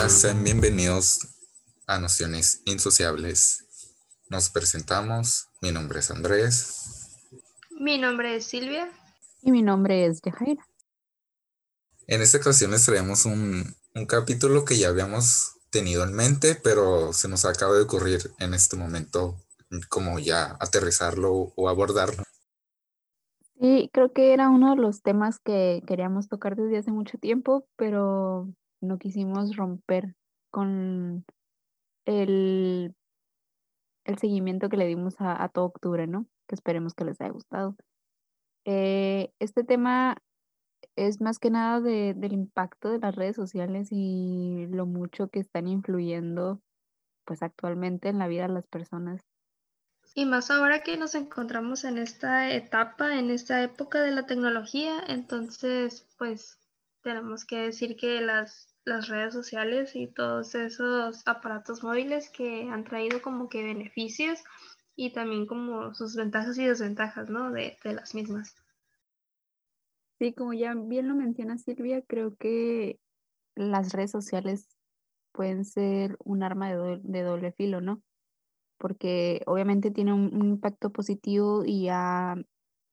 Hola, sean bienvenidos a Nociones Insociables. Nos presentamos, mi nombre es Andrés. Mi nombre es Silvia. Y mi nombre es Yajaira. En esta ocasión les traemos un, un capítulo que ya habíamos tenido en mente, pero se nos acaba de ocurrir en este momento como ya aterrizarlo o abordarlo. Sí, creo que era uno de los temas que queríamos tocar desde hace mucho tiempo, pero no quisimos romper con el, el seguimiento que le dimos a, todo octubre, ¿no? Que esperemos que les haya gustado. Eh, este tema es más que nada de, del impacto de las redes sociales y lo mucho que están influyendo pues actualmente en la vida de las personas. Y más ahora que nos encontramos en esta etapa, en esta época de la tecnología, entonces pues tenemos que decir que las las redes sociales y todos esos aparatos móviles que han traído como que beneficios y también como sus ventajas y desventajas, ¿no? De, las mismas. Sí, como ya bien lo menciona Silvia, creo que las redes sociales pueden ser un arma de doble, filo, ¿no? Porque obviamente tiene un, un impacto positivo y ha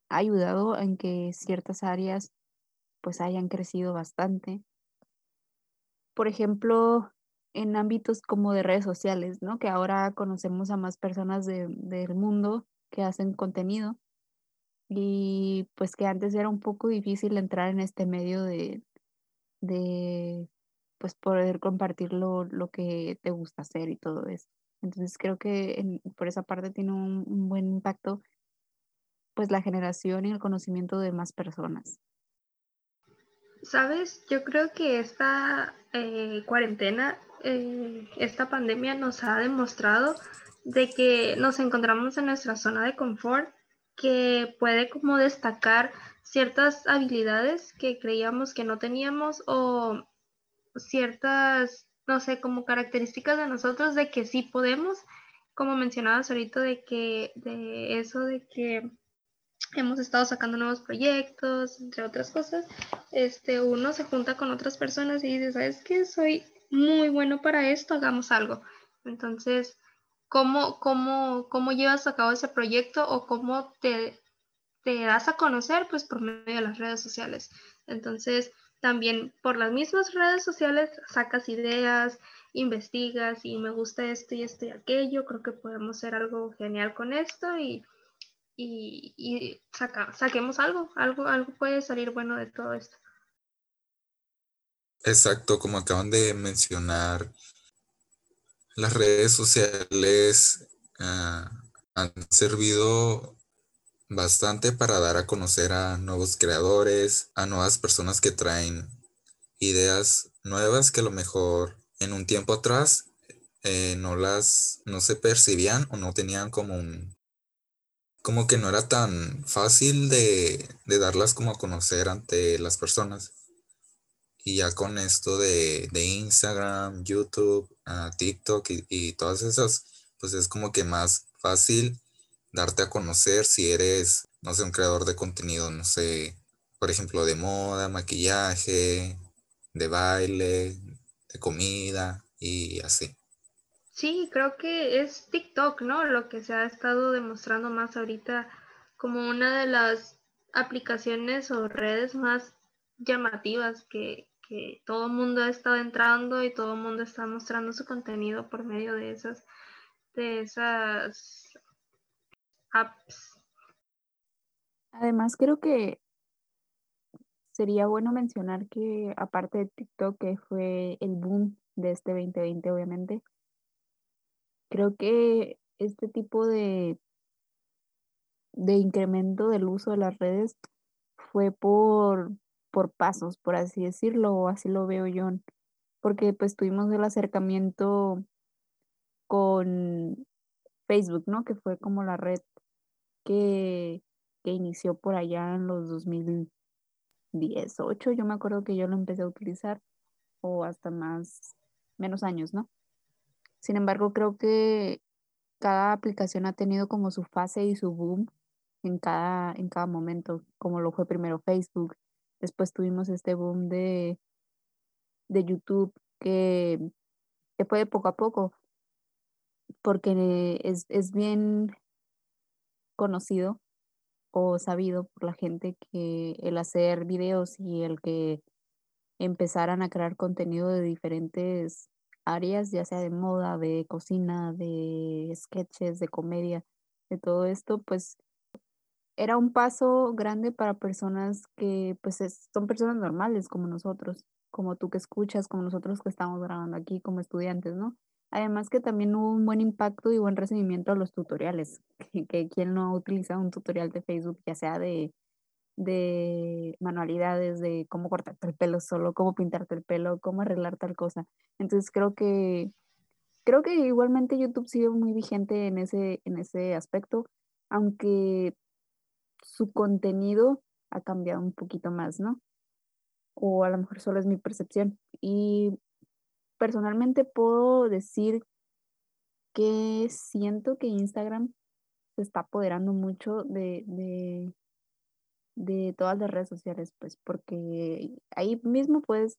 ayudado en que ciertas áreas pues hayan crecido bastante por ejemplo, en ámbitos como de redes sociales, ¿no? Que ahora conocemos a más personas del mundo que hacen contenido y pues que antes era un poco difícil entrar en este medio de, de pues poder compartir lo, que te gusta hacer y todo eso. Entonces creo que por esa parte tiene un, un buen impacto pues la generación y el conocimiento de más personas. Sabes, yo creo que esta eh, cuarentena, eh, esta pandemia nos ha demostrado de que nos encontramos en nuestra zona de confort, que puede como destacar ciertas habilidades que creíamos que no teníamos o ciertas, no sé, como características de nosotros de que sí podemos, como mencionabas ahorita, de que de eso de que hemos estado sacando nuevos proyectos, entre otras cosas, este, uno se junta con otras personas y dice, ¿sabes qué? Soy muy bueno para esto, hagamos algo. Entonces, ¿cómo, cómo, cómo llevas a cabo ese proyecto o cómo te, te das a conocer? Pues por medio de las redes sociales. Entonces, también por las mismas redes sociales sacas ideas, investigas y me gusta esto y esto y aquello, creo que podemos hacer algo genial con esto y y, saquemos algo, algo, algo puede salir bueno de todo esto. Exacto, como acaban de mencionar, las redes sociales ah, han servido bastante para dar a conocer a nuevos creadores, a nuevas personas que traen ideas nuevas que a lo mejor en un tiempo atrás eh, no las no se percibían o no tenían como un como que no era tan fácil de, darlas como a conocer ante las personas. Y ya con esto de, Instagram, YouTube, ah, TikTok y, todas esas, pues es como que más fácil darte a conocer si eres, no sé, un creador de contenido, no sé, por ejemplo, de moda, maquillaje, de baile, de comida y así. Sí, creo que es TikTok, ¿no? Lo que se ha estado demostrando más ahorita como una de las aplicaciones o redes más llamativas que, todo el mundo ha estado entrando y todo el mundo está mostrando su contenido por medio de esas, de esas apps. Además, creo que sería bueno mencionar que aparte de TikTok, que fue el boom de este 2020, obviamente, Creo que este tipo de, de incremento del uso de las redes fue por, por pasos, por así decirlo, o así lo veo yo, porque pues tuvimos el acercamiento con Facebook, ¿no? Que fue como la red que, que inició por allá en los 2010, 8, yo me acuerdo que yo lo empecé a utilizar, o hasta más, menos años, ¿no? Sin embargo, creo que cada aplicación ha tenido como su fase y su boom en cada, en cada momento, como lo fue primero Facebook, después tuvimos este boom de, de YouTube que, que puede poco a poco, porque es, es bien conocido o sabido por la gente que el hacer videos y el que empezaran a crear contenido de diferentes áreas, ya sea de moda, de cocina, de sketches, de comedia, de todo esto, pues era un paso grande para personas que pues son personas normales como nosotros, como tú que escuchas, como nosotros que estamos grabando aquí como estudiantes, ¿no? Además que también hubo un buen impacto y buen recibimiento a los tutoriales, que, que quien no ha utilizado un tutorial de Facebook, ya sea de, de manualidades, de cómo cortarte el pelo solo, cómo pintarte el pelo, cómo arreglar tal cosa. Entonces creo que creo que igualmente YouTube sigue muy vigente en ese, en ese aspecto, aunque su contenido ha cambiado un poquito más, ¿no? O a lo mejor solo es mi percepción. Y personalmente puedo decir que siento que Instagram se está apoderando mucho de, de, de todas las redes sociales, pues porque ahí mismo puedes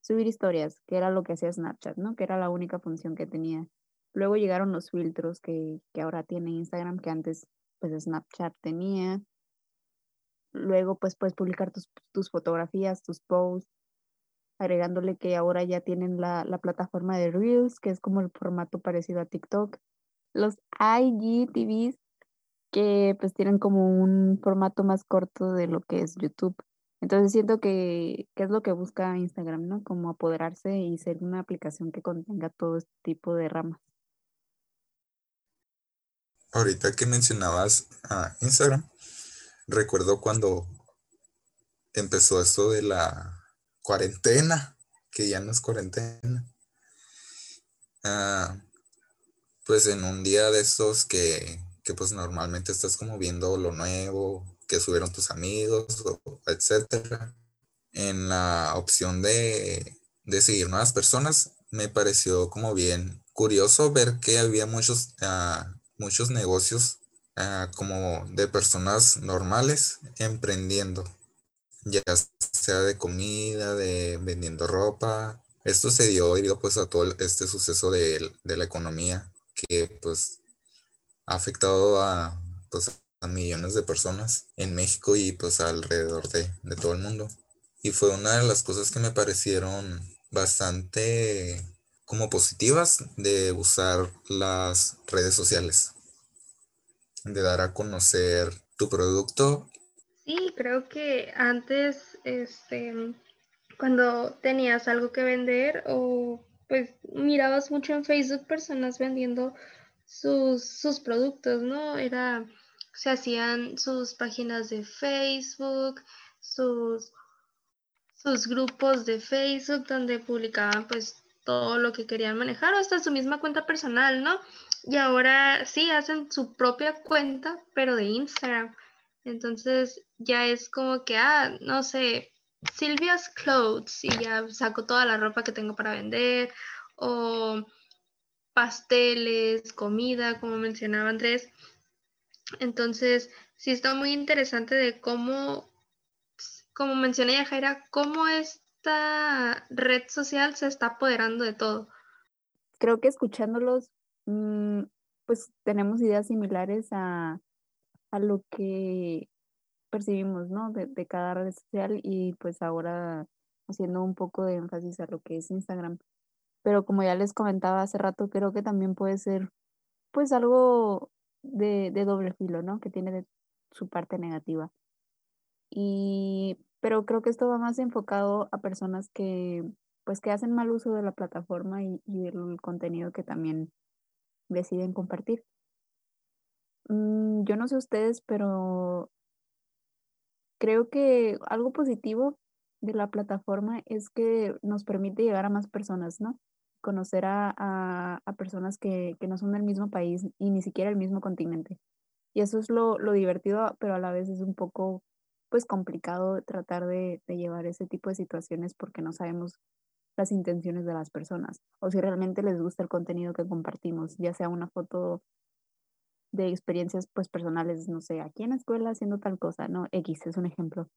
subir historias, que era lo que hacía Snapchat, ¿no? Que era la única función que tenía. Luego llegaron los filtros que, que ahora tiene Instagram, que antes pues Snapchat tenía. Luego pues puedes publicar tus, tus fotografías, tus posts, agregándole que ahora ya tienen la, la, plataforma de Reels, que es como el formato parecido a TikTok. Los IGTVs, que pues tienen como un formato más corto de lo que es YouTube. Entonces siento que, que es lo que busca Instagram, ¿no? Como apoderarse y ser una aplicación que contenga todo este tipo de ramas. Ahorita que mencionabas a Instagram, recuerdo cuando empezó esto de la cuarentena, que ya no es cuarentena. Ah, pues en un día de estos que, que, pues normalmente estás como viendo lo nuevo, que subieron tus amigos, etcétera. En la opción de, de, seguir nuevas personas, me pareció como bien curioso ver que había muchos, uh, muchos negocios uh, como de personas normales emprendiendo ya sea de comida, de vendiendo ropa. Esto se dio debido pues a todo este suceso de, la economía que pues ha afectado a, pues, a millones de personas en México y pues alrededor de, de todo el mundo. Y fue una de las cosas que me parecieron bastante como positivas de usar las redes sociales, de dar a conocer tu producto Sí, creo que antes, este, cuando tenías algo que vender o pues mirabas mucho en Facebook personas vendiendo sus, sus productos, ¿no? Era, se hacían sus páginas de Facebook, sus, sus grupos de Facebook donde publicaban pues todo lo que querían manejar, o hasta su misma cuenta personal, ¿no? Y ahora sí hacen su propia cuenta, pero de Instagram. Entonces ya es como que, ah, no sé, Silvia's Clothes y ya saco toda la ropa que tengo para vender o pasteles, comida, como mencionaba Andrés. Entonces, sí está muy interesante de cómo, como mencioné ya Jaira, cómo esta red social se está apoderando de todo. Creo que escuchándolos, mm, pues tenemos ideas similares a, a lo que percibimos, ¿no? De, de, cada red social y pues ahora haciendo un poco de énfasis a lo que es Instagram. Pero como ya les comentaba hace rato, creo que también puede ser pues algo de, de doble filo, ¿no? Que tiene de su parte negativa. Y, pero creo que esto va más enfocado a personas que pues que hacen mal uso de la plataforma y, y del contenido que también deciden compartir. Mm, yo no sé ustedes, pero creo que algo positivo de la plataforma es que nos permite llegar a más personas, ¿no? Conocer a, a, personas que, que, no son del mismo país y ni siquiera el mismo continente. Y eso es lo, lo divertido, pero a la vez es un poco pues complicado tratar de, de llevar ese tipo de situaciones porque no sabemos las intenciones de las personas o si realmente les gusta el contenido que compartimos, ya sea una foto de experiencias pues personales, no sé, aquí en la escuela haciendo tal cosa, ¿no? X es un ejemplo.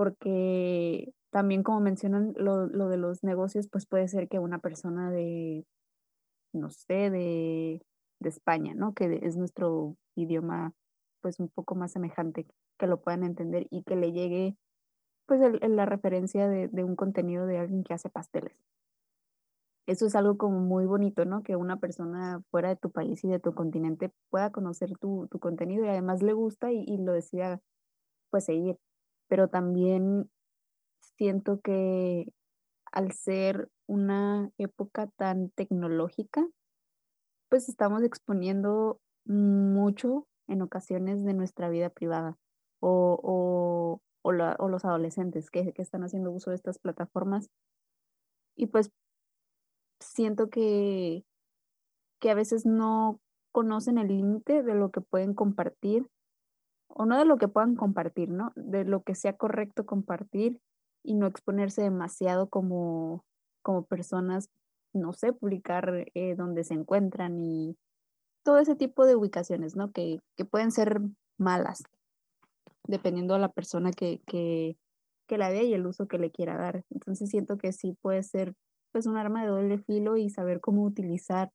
Porque también como mencionan lo, lo de los negocios, pues puede ser que una persona de, no sé, de, de España, ¿no? Que es nuestro idioma pues un poco más semejante, que lo puedan entender y que le llegue pues la referencia de, de, un contenido de alguien que hace pasteles. Eso es algo como muy bonito, ¿no? Que una persona fuera de tu país y de tu continente pueda conocer tu, tu contenido y además le gusta y, y lo decida pues seguir. Pero también siento que al ser una época tan tecnológica, pues estamos exponiendo mucho en ocasiones de nuestra vida privada o, o, los adolescentes que, que, están haciendo uso de estas plataformas. Y pues siento que, que a veces no conocen el límite de lo que pueden compartir o no de lo que puedan compartir, ¿no? De lo que sea correcto compartir y no exponerse demasiado como, como personas, no sé, publicar eh, donde se encuentran y todo ese tipo de ubicaciones, ¿no? Que, que pueden ser malas, dependiendo de la persona que, que, que, la vea y el uso que le quiera dar. Entonces siento que sí puede ser pues un arma de doble filo y saber cómo utilizar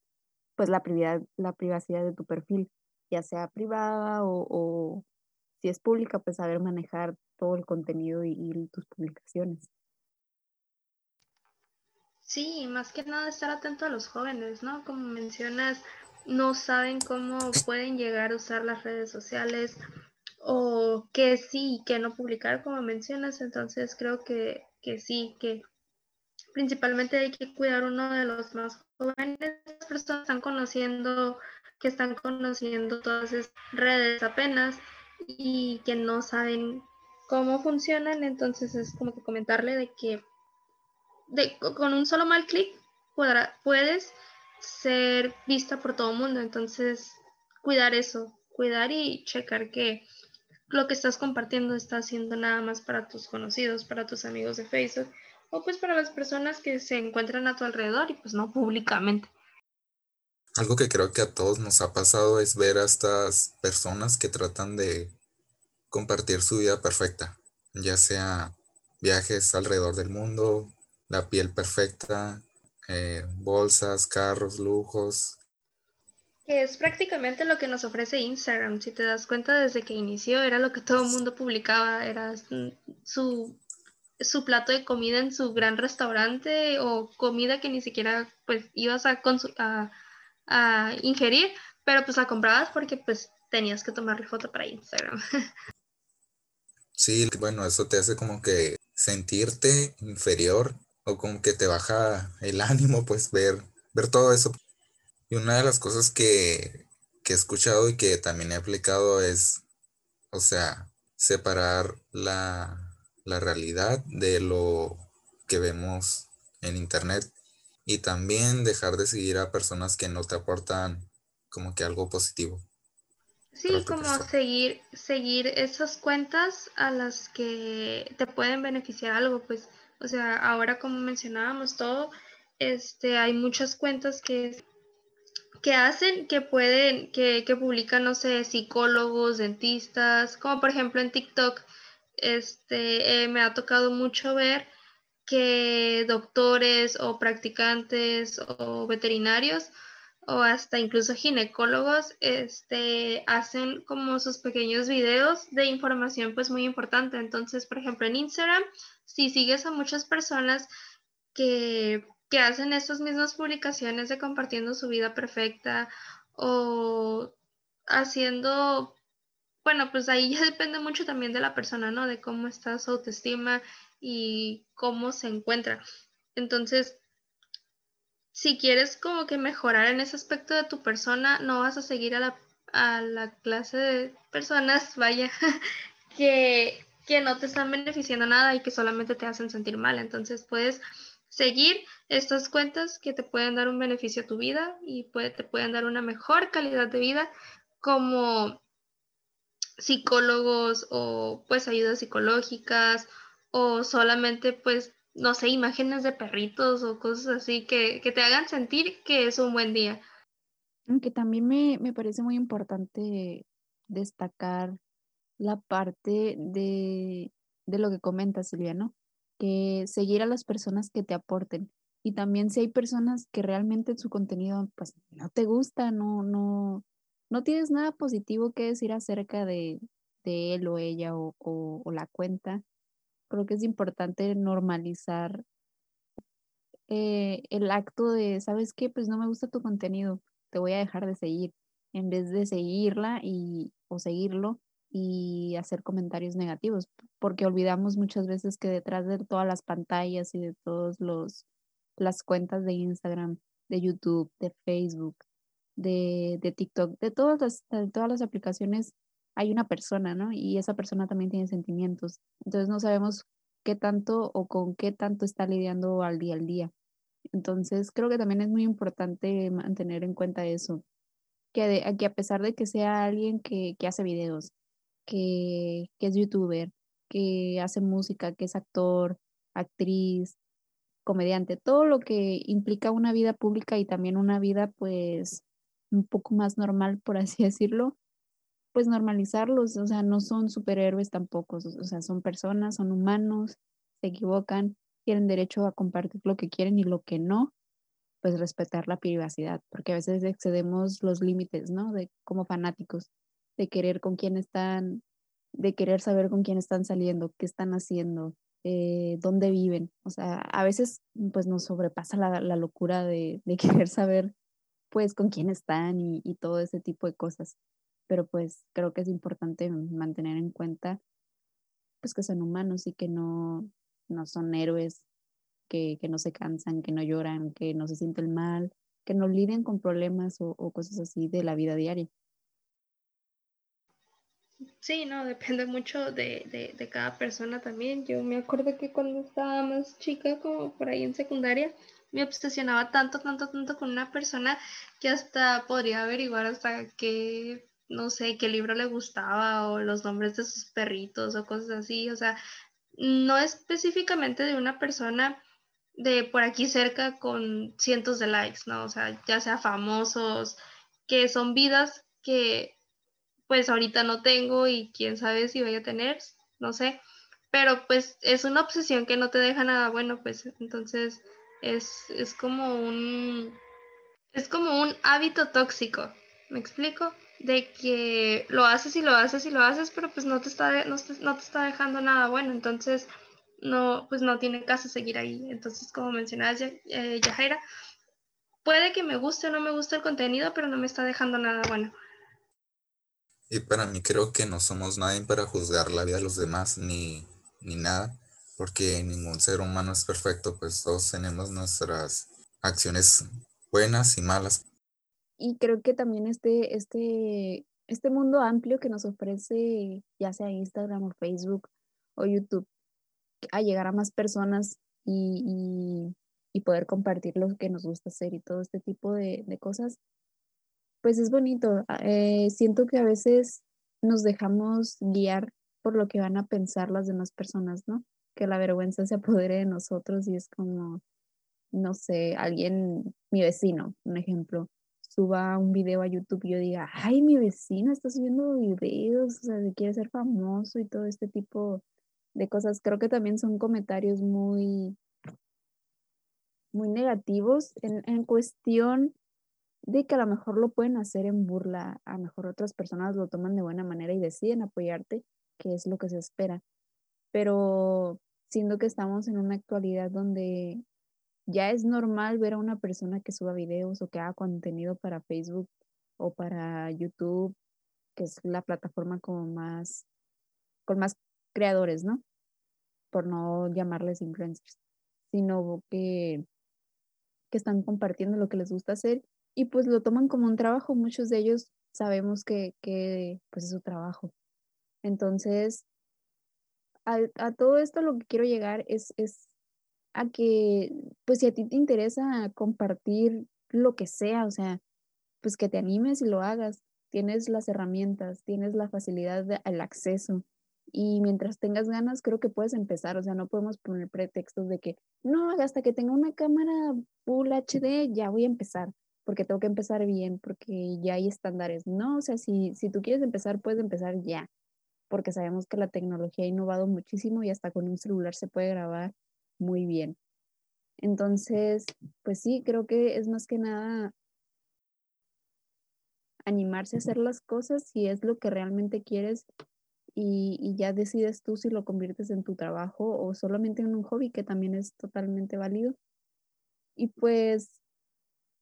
pues la privacidad, la privacidad de tu perfil, ya sea privada o, o si es pública, pues saber manejar todo el contenido y, tus publicaciones. Sí, más que nada estar atento a los jóvenes, ¿no? Como mencionas, no saben cómo pueden llegar a usar las redes sociales o qué sí y qué no publicar, como mencionas. Entonces creo que, que sí, que principalmente hay que cuidar uno de los más jóvenes. Las personas están conociendo, que están conociendo todas esas redes apenas y que no saben cómo funcionan. Entonces es como que comentarle de que de, con un solo mal clic puedes ser vista por todo el mundo. Entonces, cuidar eso, cuidar y checar que lo que estás compartiendo está haciendo nada más para tus conocidos, para tus amigos de Facebook o pues para las personas que se encuentran a tu alrededor y pues no públicamente. Algo que creo que a todos nos ha pasado es ver a estas personas que tratan de compartir su vida perfecta, ya sea viajes alrededor del mundo, la piel perfecta, eh, bolsas, carros, lujos. Que es prácticamente lo que nos ofrece Instagram. Si te das cuenta, desde que inició era lo que todo el mundo publicaba, era su, su plato de comida en su gran restaurante o comida que ni siquiera pues ibas a, a, a ingerir, pero pues la comprabas porque pues tenías que tomarle foto para Instagram. Sí, bueno, eso te hace como que sentirte inferior o como que te baja el ánimo, pues ver, ver todo eso. Y una de las cosas que, que he escuchado y que también he aplicado es, o sea, separar la, la realidad de lo que vemos en internet y también dejar de seguir a personas que no te aportan como que algo positivo. Sí, como seguir, seguir esas cuentas a las que te pueden beneficiar algo, pues o sea, ahora como mencionábamos todo, este, hay muchas cuentas que, que hacen, que pueden, que, que publican, no sé, psicólogos, dentistas, como por ejemplo en TikTok, este, eh, me ha tocado mucho ver que doctores o practicantes o veterinarios o hasta incluso ginecólogos este, hacen como sus pequeños videos de información pues muy importante. Entonces, por ejemplo, en Instagram, si sigues a muchas personas que, que hacen estas mismas publicaciones de compartiendo su vida perfecta o haciendo, bueno, pues ahí ya depende mucho también de la persona, ¿no? De cómo está su autoestima y cómo se encuentra. Entonces, si quieres como que mejorar en ese aspecto de tu persona, no vas a seguir a la, a la clase de personas, vaya, que, que no te están beneficiando nada y que solamente te hacen sentir mal. Entonces puedes seguir estas cuentas que te pueden dar un beneficio a tu vida y te pueden dar una mejor calidad de vida como psicólogos o pues ayudas psicológicas o solamente pues no sé, imágenes de perritos o cosas así que, te hagan sentir que es un buen día. Aunque también me, me parece muy importante destacar la parte de de lo que comenta Silvia, ¿no? Que seguir a las personas que te aporten. Y también si hay personas que realmente su contenido pues no te gusta, no, no, no tienes nada positivo que decir acerca de, él o ella o, o, la cuenta, creo que es importante normalizar eh, el acto de, ¿sabes qué? Pues no me gusta tu contenido, te voy a dejar de seguir, en vez de seguirla y, o seguirlo y hacer comentarios negativos, porque olvidamos muchas veces que detrás de todas las pantallas y de todos los las cuentas de Instagram, de YouTube, de Facebook, de, de TikTok, de todas las, de todas las aplicaciones hay una persona, ¿no? Y esa persona también tiene sentimientos. Entonces no sabemos qué tanto o con qué tanto está lidiando al día al día. Entonces creo que también es muy importante mantener en cuenta eso, que, a pesar de que sea alguien que, que hace videos, que, que, es youtuber, que hace música, que es actor, actriz, comediante, todo lo que implica una vida pública y también una vida pues un poco más normal, por así decirlo, pues normalizarlos, o sea, no son superhéroes tampoco, o sea, son personas, son humanos, se equivocan, tienen derecho a compartir lo que quieren y lo que no, pues respetar la privacidad, porque a veces excedemos los límites, ¿no? De como fanáticos, de querer con quién están, de querer saber con quién están saliendo, qué están haciendo, eh, dónde viven. O sea, a veces pues nos sobrepasa la, locura de, querer saber pues con quién están y todo ese tipo de cosas pero pues creo que es importante mantener en cuenta pues que son humanos y que no, no son héroes, que, que, no se cansan, que no lloran, que no se sienten mal, que no lidian con problemas o, cosas así de la vida diaria. Sí, no, depende mucho de, de, de, cada persona también. Yo me acuerdo que cuando estaba más chica, como por ahí en secundaria, me obsesionaba tanto, tanto, tanto con una persona que hasta podría averiguar hasta qué no sé, qué libro le gustaba o los nombres de sus perritos o cosas así, o sea, no específicamente de una persona de por aquí cerca con cientos de likes, ¿no? O sea, ya sea famosos, que son vidas que pues ahorita no tengo y quién sabe si voy a tener, no sé, pero pues es una obsesión que no te deja nada bueno, pues entonces es, es como un, es como un hábito tóxico, ¿me explico? De que lo haces y lo haces y lo haces, pero pues no te está, no, te está dejando nada bueno, entonces no, pues no tiene caso seguir ahí. Entonces, como mencionabas, eh, Yajaira, puede que me guste o no me guste el contenido, pero no me está dejando nada bueno. Y para mí creo que no somos nadie para juzgar la vida de los demás ni, ni nada, porque ningún ser humano es perfecto, pues todos tenemos nuestras acciones buenas y malas, y creo que también este, este, este mundo amplio que nos ofrece ya sea Instagram o Facebook o YouTube, a llegar a más personas y, y, poder compartir lo que nos gusta hacer y todo este tipo de, de cosas, pues es bonito. Ah, eh, siento que a veces nos dejamos guiar por lo que van a pensar las demás personas, ¿no? Que la vergüenza se apodere de nosotros y es como, no sé, alguien, mi vecino, un ejemplo, suba un video a YouTube y yo diga, ay, mi vecino está subiendo videos, o sea, quiere ser famoso y todo este tipo de cosas. Creo que también son comentarios muy, muy negativos en, en cuestión de que a lo mejor lo pueden hacer en burla, a lo mejor otras personas lo toman de buena manera y deciden apoyarte, que es lo que se espera. Pero siendo que estamos en una actualidad donde ya es normal ver a una persona que suba videos o que haga contenido para Facebook o para YouTube, que es la plataforma como más, con más creadores, ¿no? Por no llamarles influencers, sino que, que están compartiendo lo que les gusta hacer y pues lo toman como un trabajo. Muchos de ellos sabemos que, que pues es su trabajo. Entonces, a, a todo esto lo que quiero llegar es, es a que, pues si a ti te interesa compartir lo que sea, o sea, pues que te animes y lo hagas. Tienes las herramientas, tienes la facilidad del acceso y mientras tengas ganas creo que puedes empezar, o sea, no podemos poner pretextos de que no, hasta que tenga una cámara Full HD ya voy a empezar, porque tengo que empezar bien, porque ya hay estándares. No, o sea, si, si tú quieres empezar, puedes empezar ya. porque sabemos que la tecnología ha innovado muchísimo y hasta con un celular se puede grabar muy bien. Entonces, pues sí, creo que es más que nada animarse a hacer las cosas si es lo que realmente quieres y, ya decides tú si lo conviertes en tu trabajo o solamente en un hobby que también es totalmente válido. Y pues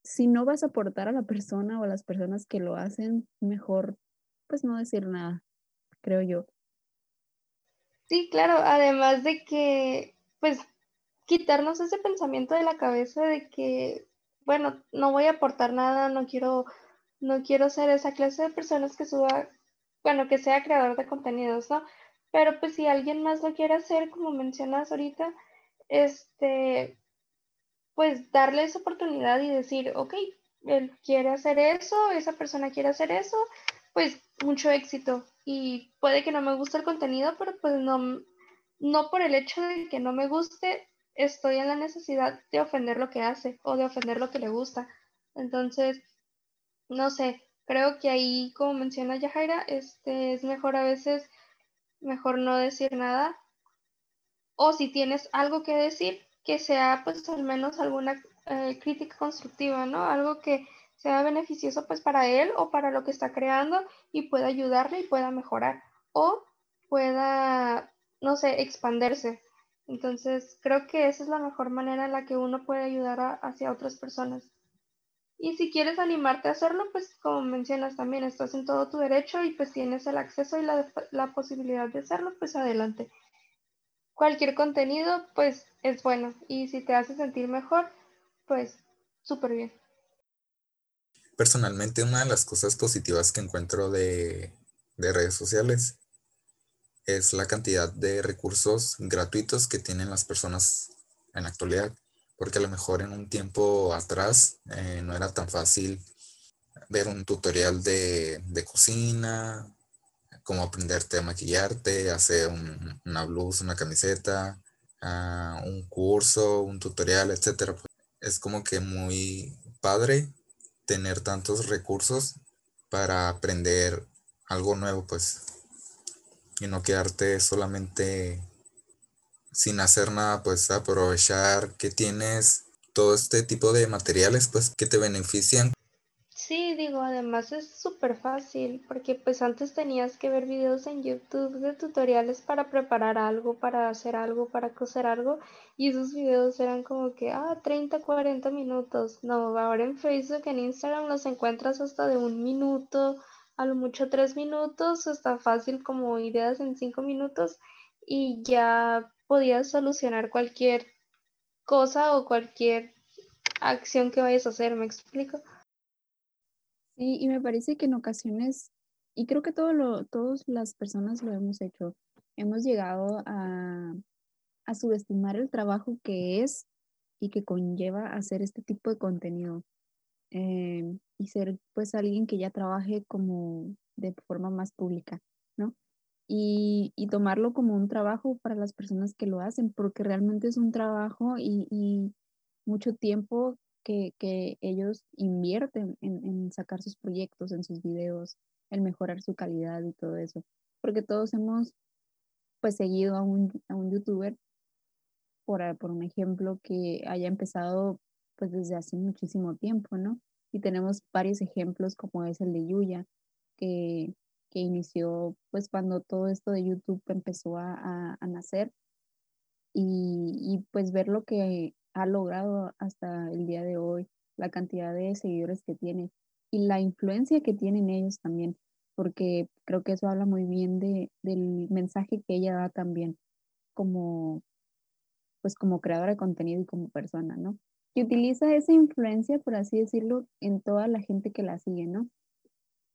si no vas a aportar a la persona o a las personas que lo hacen, mejor pues no decir nada, creo yo. Sí, claro, además de que pues quitarnos ese pensamiento de la cabeza de que, bueno, no voy a aportar nada, no quiero, no quiero ser esa clase de personas que suba bueno, que sea creador de contenidos, ¿no? Pero pues si alguien más lo quiere hacer, como mencionas ahorita, este, pues darle esa oportunidad y decir, ok, él quiere hacer eso, esa persona quiere hacer eso, pues mucho éxito. Y puede que no me guste el contenido, pero pues no, no por el hecho de que no me guste, estoy en la necesidad de ofender lo que hace o de ofender lo que le gusta. Entonces, no sé, creo que ahí, como menciona Yajaira, este, es mejor a veces, mejor no decir nada. O si tienes algo que decir, que sea pues al menos alguna eh, crítica constructiva, ¿no? Algo que sea beneficioso pues para él o para lo que está creando y pueda ayudarle y pueda mejorar o pueda, no sé, expanderse. Entonces, creo que esa es la mejor manera en la que uno puede ayudar hacia otras personas. Y si quieres animarte a hacerlo, pues como mencionas también, estás en todo tu derecho y pues tienes el acceso y la, la posibilidad de hacerlo, pues adelante. Cualquier contenido, pues es bueno. Y si te hace sentir mejor, pues súper bien. Personalmente, una de las cosas positivas que encuentro de, de redes sociales es la cantidad de recursos gratuitos que tienen las personas en la actualidad porque a lo mejor en un tiempo atrás eh, no era tan fácil ver un tutorial de, cocina, cómo aprenderte a maquillarte, hacer una blusa, una camiseta, un curso, un tutorial, etc. Es como que muy padre tener tantos recursos para aprender algo nuevo, pues, y no quedarte solamente sin hacer nada, pues aprovechar que tienes todo este tipo de materiales, pues que te benefician. Sí, digo, además es súper fácil, porque pues antes tenías que ver videos en YouTube de tutoriales para preparar algo, para hacer algo, para coser algo, y esos videos eran como que, ah, 30, 40 minutos. No, ahora en Facebook, en Instagram los encuentras hasta de un minuto, a lo mucho tres minutos, está fácil como ideas en cinco minutos, y ya podías solucionar cualquier cosa o cualquier acción que vayas a hacer, ¿me explico? Sí, y me parece que en ocasiones, y creo que todo lo, todas las personas lo hemos hecho, hemos llegado a, a subestimar el trabajo que es y que conlleva hacer este tipo de contenido. Eh, y ser pues alguien que ya trabaje como de forma más pública, ¿no? y, tomarlo como un trabajo para las personas que lo hacen, porque realmente es un trabajo y, mucho tiempo que, ellos invierten en, sacar sus proyectos, en sus videos, en mejorar su calidad y todo eso. Porque todos hemos pues seguido a un, a un youtuber, por, por un ejemplo, que haya empezado pues desde hace muchísimo tiempo, ¿no? Y tenemos varios ejemplos como es el de Yuya, que que inició pues cuando todo esto de YouTube empezó a, nacer y, pues ver lo que ha logrado hasta el día de hoy, la cantidad de seguidores que tiene y la influencia que tienen ellos también, porque creo que eso habla muy bien de, del mensaje que ella da también como pues como creadora de contenido y como persona, ¿no? Y utiliza esa influencia, por así decirlo, en toda la gente que la sigue, ¿no?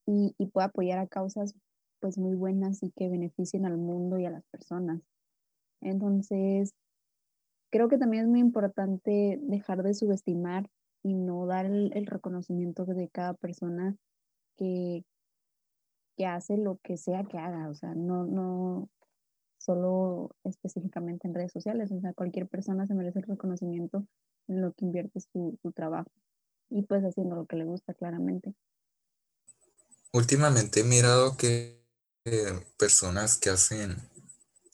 y, y pueda apoyar a causas pues muy buenas y que beneficien al mundo y a las personas. Entonces, creo que también es muy importante dejar de subestimar y no dar el, reconocimiento de cada persona que, que hace lo que sea que haga, o sea, no, no solo específicamente en redes sociales, o sea, cualquier persona se merece el reconocimiento en lo que invierte su, su trabajo y pues haciendo lo que le gusta claramente últimamente he mirado que eh, personas que hacen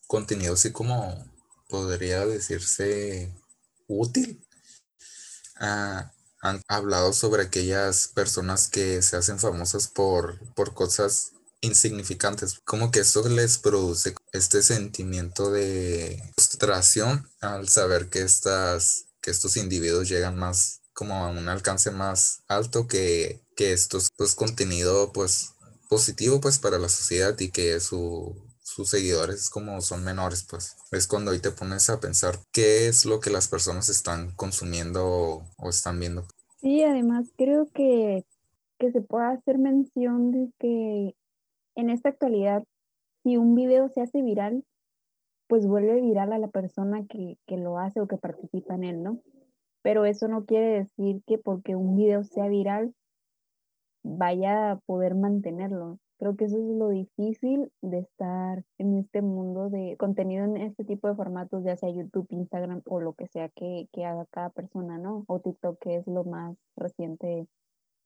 contenido así como podría decirse útil. Ah, han hablado sobre aquellas personas que se hacen famosas por, por cosas insignificantes, como que eso les produce este sentimiento de frustración al saber que estas que estos individuos llegan más como a un alcance más alto que, que estos pues contenido pues positivo pues para la sociedad y que su, sus seguidores como son menores pues es cuando ahí te pones a pensar qué es lo que las personas están consumiendo o, están viendo. Sí, además creo que, que se puede hacer mención de que en esta actualidad si un video se hace viral, pues vuelve viral a la persona que, que lo hace o que participa en él, ¿no? Pero eso no quiere decir que porque un video sea viral vaya a poder mantenerlo. Creo que eso es lo difícil de estar en este mundo de contenido en este tipo de formatos, ya sea YouTube, Instagram o lo que sea que, que haga cada persona, ¿no? O TikTok, que es lo más reciente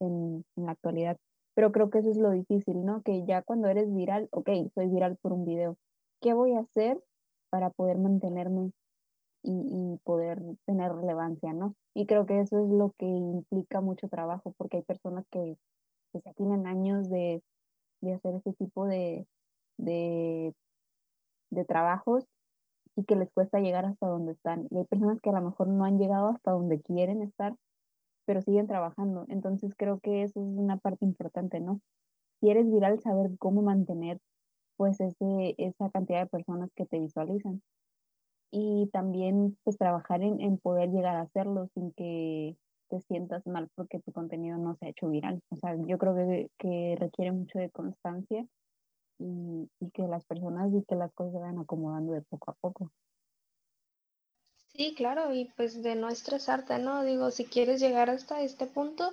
en, en la actualidad. Pero creo que eso es lo difícil, ¿no? Que ya cuando eres viral, ok, soy viral por un video. ¿Qué voy a hacer para poder mantenerme y, poder tener relevancia, ¿no? Y creo que eso es lo que implica mucho trabajo, porque hay personas que, ya tienen años de, hacer ese tipo de, de, de trabajos y que les cuesta llegar hasta donde están. Y hay personas que a lo mejor no han llegado hasta donde quieren estar, pero siguen trabajando. Entonces creo que eso es una parte importante, ¿no? Si eres viral, saber cómo mantener pues ese, esa cantidad de personas que te visualizan y también pues trabajar en, en, poder llegar a hacerlo sin que te sientas mal porque tu contenido no se ha hecho viral. O sea, yo creo que, que requiere mucho de constancia y, y, que las personas y que las cosas se vayan acomodando de poco a poco. Sí, claro, y pues de no estresarte, ¿no? Digo, si quieres llegar hasta este punto,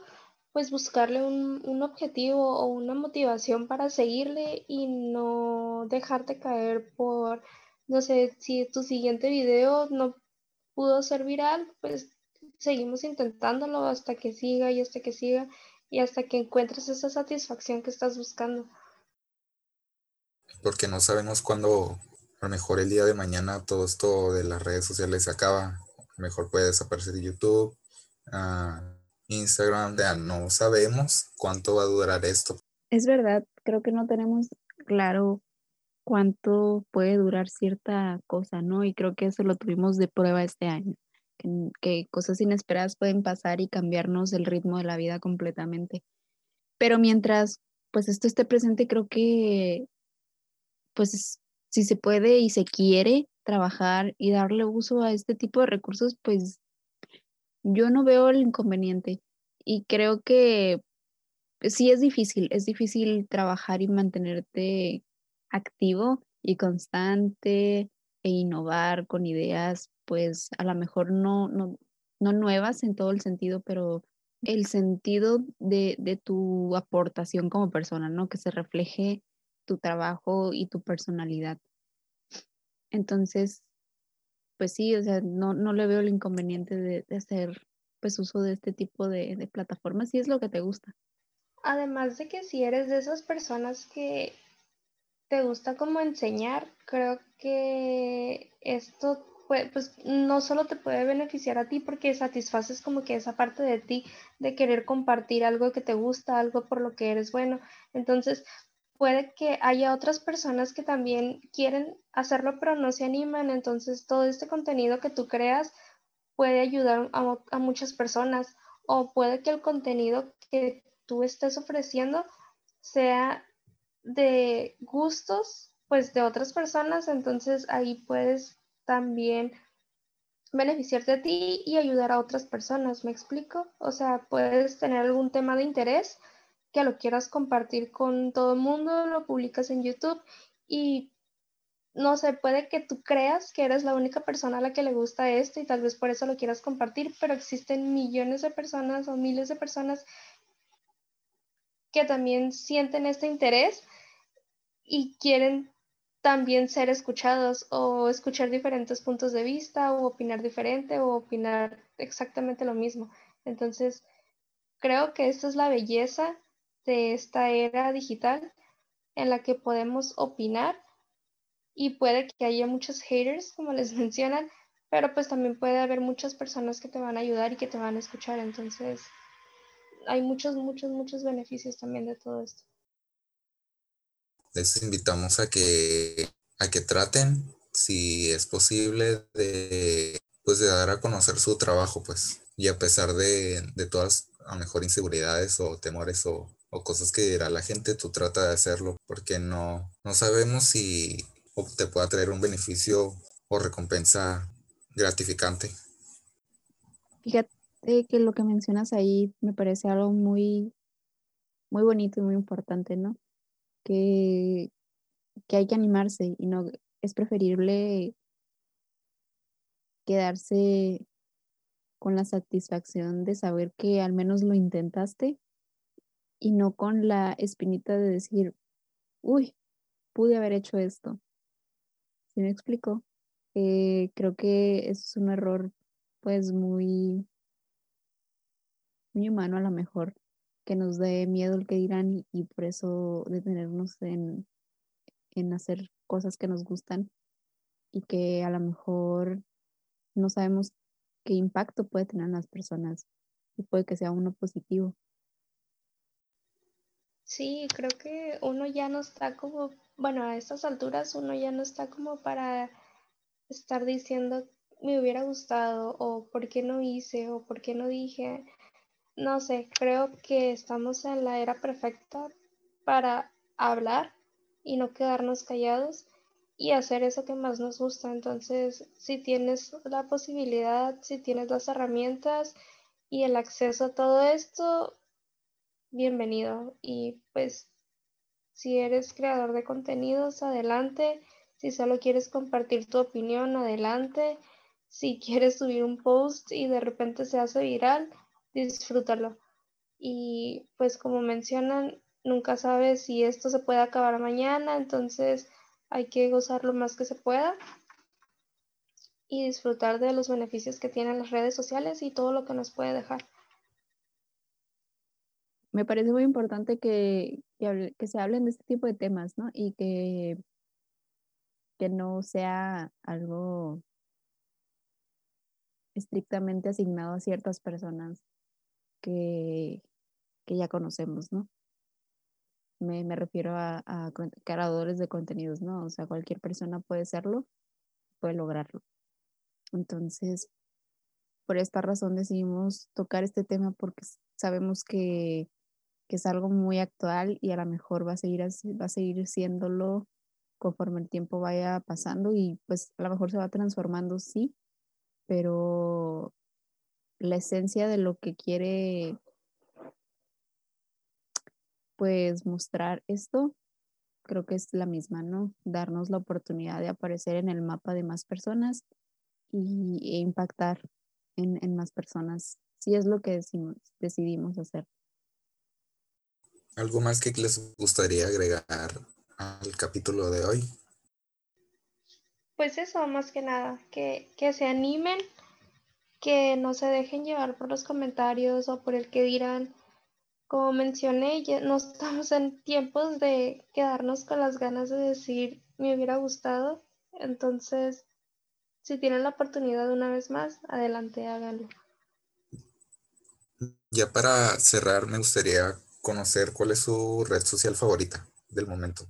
pues buscarle un, un objetivo o una motivación para seguirle y no dejarte caer por no sé, si tu siguiente video no pudo ser viral, pues seguimos intentándolo hasta que siga y hasta que siga y hasta que encuentres esa satisfacción que estás buscando. Porque no sabemos cuándo, a lo mejor el día de mañana todo esto de las redes sociales se acaba. Mejor puede desaparecer YouTube, uh, Instagram, ya no sabemos cuánto va a durar esto. Es verdad, creo que no tenemos claro cuánto puede durar cierta cosa, ¿no? Y creo que eso lo tuvimos de prueba este año, que, cosas inesperadas pueden pasar y cambiarnos el ritmo de la vida completamente. Pero mientras pues esto esté presente, creo que pues si se puede y se quiere trabajar y darle uso a este tipo de recursos, pues yo no veo el inconveniente. Y creo que sí es difícil, es difícil trabajar y mantenerte activo y constante e innovar con ideas, pues a lo mejor no, no, no nuevas en todo el sentido, pero el sentido de, de, tu aportación como persona, ¿no? Que se refleje tu trabajo y tu personalidad. Entonces, pues sí, o sea, no, no le veo el inconveniente de, hacer pues uso de este tipo de, de plataformas si es lo que te gusta. Además de que si eres de esas personas que te gusta como enseñar, creo que esto pues no solo te puede beneficiar a ti porque satisfaces como que esa parte de ti de querer compartir algo que te gusta, algo por lo que eres bueno. Entonces, puede que haya otras personas que también quieren hacerlo pero no se animan. Entonces, todo este contenido que tú creas puede ayudar a, muchas personas o puede que el contenido que tú estés ofreciendo sea de gustos pues de otras personas, entonces ahí puedes también beneficiarte a ti y ayudar a otras personas, ¿me explico? O sea, puedes tener algún tema de interés que lo quieras compartir con todo el mundo, lo publicas en YouTube y no sé, puede que tú creas que eres la única persona a la que le gusta esto y tal vez por eso lo quieras compartir, pero existen millones de personas o miles de personas que también sienten este interés y quieren también ser escuchados o escuchar diferentes puntos de vista o opinar diferente o opinar exactamente lo mismo. Entonces, creo que esta es la belleza de esta era digital en la que podemos opinar y puede que haya muchos haters, como les mencionan, pero pues también puede haber muchas personas que te van a ayudar y que te van a escuchar. Entonces, hay muchos, muchos, muchos beneficios también de todo esto. Les invitamos a que, a que traten, si es posible, de, pues de dar a conocer su trabajo, pues. Y a pesar de, de todas, a mejor, inseguridades o temores o, o cosas que dirá la gente, tú trata de hacerlo porque no, no sabemos si te pueda traer un beneficio o recompensa gratificante. Fíjate que lo que mencionas ahí me parece algo muy, muy bonito y muy importante, ¿no? Que, que hay que animarse y no es preferible quedarse con la satisfacción de saber que al menos lo intentaste y no con la espinita de decir, uy, pude haber hecho esto. ¿Sí me explico? Eh, creo que es un error pues muy, muy humano a lo mejor, que nos dé miedo el que dirán y, por eso detenernos en, en hacer cosas que nos gustan y que a lo mejor no sabemos qué impacto puede tener en las personas y puede que sea uno positivo. Sí, creo que uno ya no está como, bueno, a estas alturas uno ya no está como para estar diciendo me hubiera gustado o por qué no hice o por qué no dije. No sé, creo que estamos en la era perfecta para hablar y no quedarnos callados y hacer eso que más nos gusta. Entonces, si tienes la posibilidad, si tienes las herramientas y el acceso a todo esto, bienvenido. Y pues si eres creador de contenidos, adelante. Si solo quieres compartir tu opinión, adelante. Si quieres subir un post y de repente se hace viral, disfrútalo. Y pues como mencionan, nunca sabes si esto se puede acabar mañana, entonces hay que gozar lo más que se pueda y disfrutar de los beneficios que tienen las redes sociales y todo lo que nos puede dejar me parece muy importante que, que, se hablen de este tipo de temas, ¿no? Y que, que no sea algo estrictamente asignado a ciertas personas que, que ya conocemos, ¿no? Me, me refiero a, a, creadores de contenidos, ¿no? O sea, cualquier persona puede serlo, puede lograrlo. Entonces, por esta razón decidimos tocar este tema porque sabemos que que es algo muy actual y a lo mejor va a seguir, va a seguir siéndolo conforme el tiempo vaya pasando y pues a lo mejor se va transformando, sí, pero la esencia de lo que quiere pues mostrar esto creo que es la misma, ¿no? Darnos la oportunidad de aparecer en el mapa de más personas y, e impactar en, en más personas, si es lo que decimos, decidimos hacer. ¿Algo más que les gustaría agregar al capítulo de hoy? Pues eso, más que nada, que, se animen, que no se dejen llevar por los comentarios o por el que dirán. Como mencioné, ya no estamos en tiempos de quedarnos con las ganas de decir me hubiera gustado. Entonces, si tienen la oportunidad una vez más, adelante, háganlo. Ya para cerrar, me gustaría conocer cuál es su red social favorita del momento.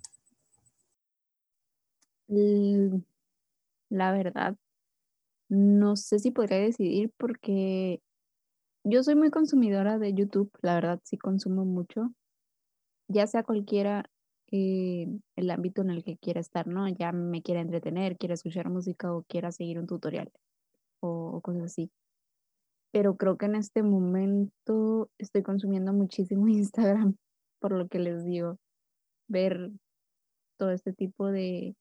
La verdad, no sé si podría decidir porque yo soy muy consumidora de YouTube, la verdad sí consumo mucho, ya sea cualquiera eh, el ámbito en el que quiera estar, ¿no? Ya me quiera entretener, quiera escuchar música o quiera seguir un tutorial o cosas así pero creo que en este momento estoy consumiendo muchísimo Instagram, por lo que les digo, ver todo este tipo de,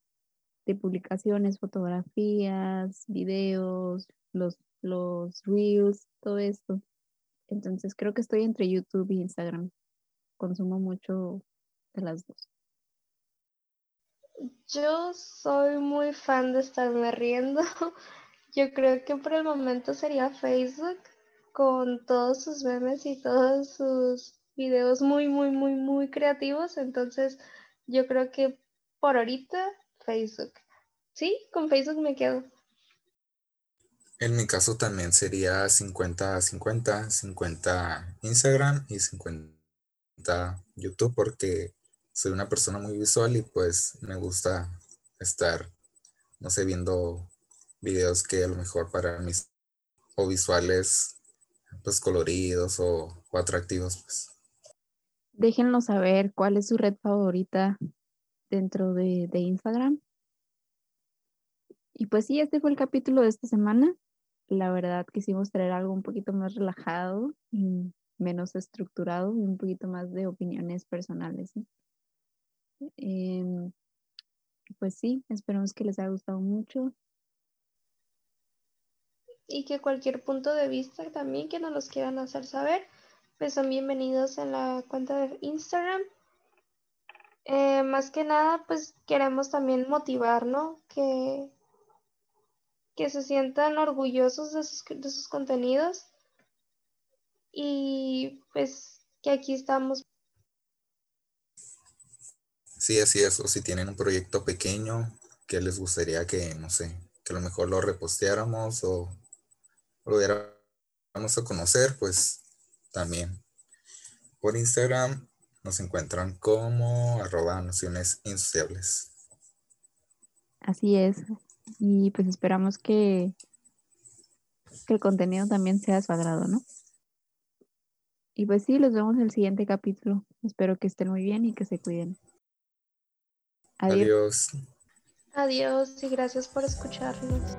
publicaciones, fotografías, videos, los, los reels, todo esto. Entonces creo que estoy entre YouTube e Instagram. Consumo mucho de las dos. Yo soy muy fan de estarme riendo. Yo creo que por el momento sería Facebook con todos sus memes y todos sus videos muy, muy, muy, muy creativos. Entonces, yo creo que por ahorita Facebook. Sí, con Facebook me quedo. En mi caso también sería 50-50, 50 Instagram y 50 YouTube porque soy una persona muy visual y pues me gusta estar, no sé, viendo videos que a lo mejor para mis o visuales pues coloridos o, atractivos pues. Saber cuál es su red favorita dentro de, de Instagram. Y pues sí, este fue el capítulo de esta semana. La verdad quisimos traer algo un poquito más relajado y menos estructurado y un poquito más de opiniones personales. Em, pues sí, esperamos que les haya gustado mucho. Y que cualquier punto de vista también que nos los quieran hacer saber, pues son bienvenidos en la cuenta de Instagram. Eh, más que nada, pues queremos también motivar, ¿no? Que, que se sientan orgullosos de sus, de sus contenidos y pues que aquí estamos Sí, así es. O si tienen un proyecto pequeño que les gustaría que, no sé, que a lo mejor lo reposteáramos o lo diéramos a conocer, pues también. Por Instagram nos encuentran como arroba nociones insociables. Así es. Y pues esperamos que, que el contenido también sea de su agrado, ¿no? Y pues sí, los vemos en el siguiente capítulo. Espero que estén muy bien y que se cuiden. Adiós. Adiós y gracias por escucharnos.